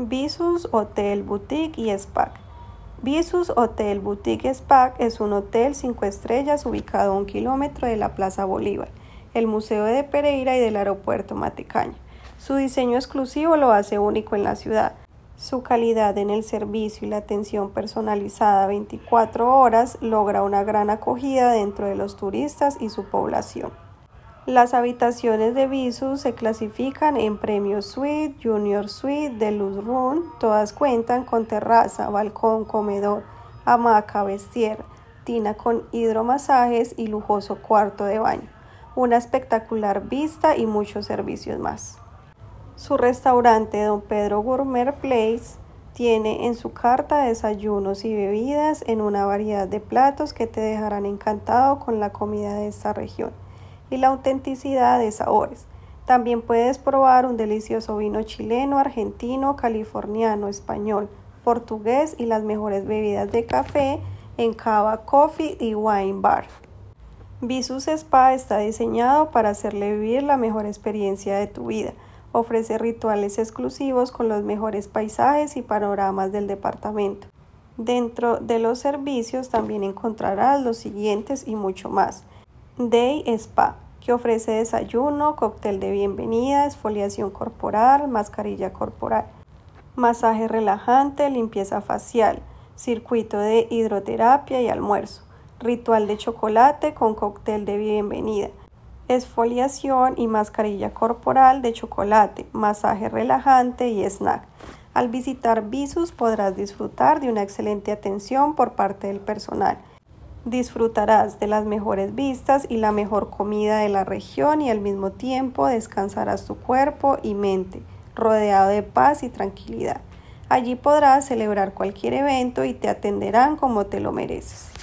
Visus Hotel Boutique y Spa. Visus Hotel Boutique Spa es un hotel cinco estrellas ubicado a un kilómetro de la Plaza Bolívar, el Museo de Pereira y del Aeropuerto Matecaña. Su diseño exclusivo lo hace único en la ciudad. Su calidad en el servicio y la atención personalizada 24 horas logra una gran acogida dentro de los turistas y su población. Las habitaciones de Visus se clasifican en Premio Suite, Junior Suite, Deluxe Room. Todas cuentan con terraza, balcón, comedor, hamaca, vestier, tina con hidromasajes y lujoso cuarto de baño. Una espectacular vista y muchos servicios más. Su restaurante Don Pedro Gourmet Place tiene en su carta desayunos y bebidas en una variedad de platos que te dejarán encantado con la comida de esta región y la autenticidad de sabores. También puedes probar un delicioso vino chileno, argentino, californiano, español, portugués y las mejores bebidas de café en Cava Coffee y Wine Bar. Visus Spa está diseñado para hacerle vivir la mejor experiencia de tu vida. Ofrece rituales exclusivos con los mejores paisajes y panoramas del departamento. Dentro de los servicios también encontrarás los siguientes y mucho más. Day Spa, que ofrece desayuno, cóctel de bienvenida, exfoliación corporal, mascarilla corporal, masaje relajante, limpieza facial, circuito de hidroterapia y almuerzo, ritual de chocolate con cóctel de bienvenida, exfoliación y mascarilla corporal de chocolate, masaje relajante y snack. Al visitar Visus podrás disfrutar de una excelente atención por parte del personal Disfrutarás de las mejores vistas y la mejor comida de la región y al mismo tiempo descansarás tu cuerpo y mente, rodeado de paz y tranquilidad. Allí podrás celebrar cualquier evento y te atenderán como te lo mereces.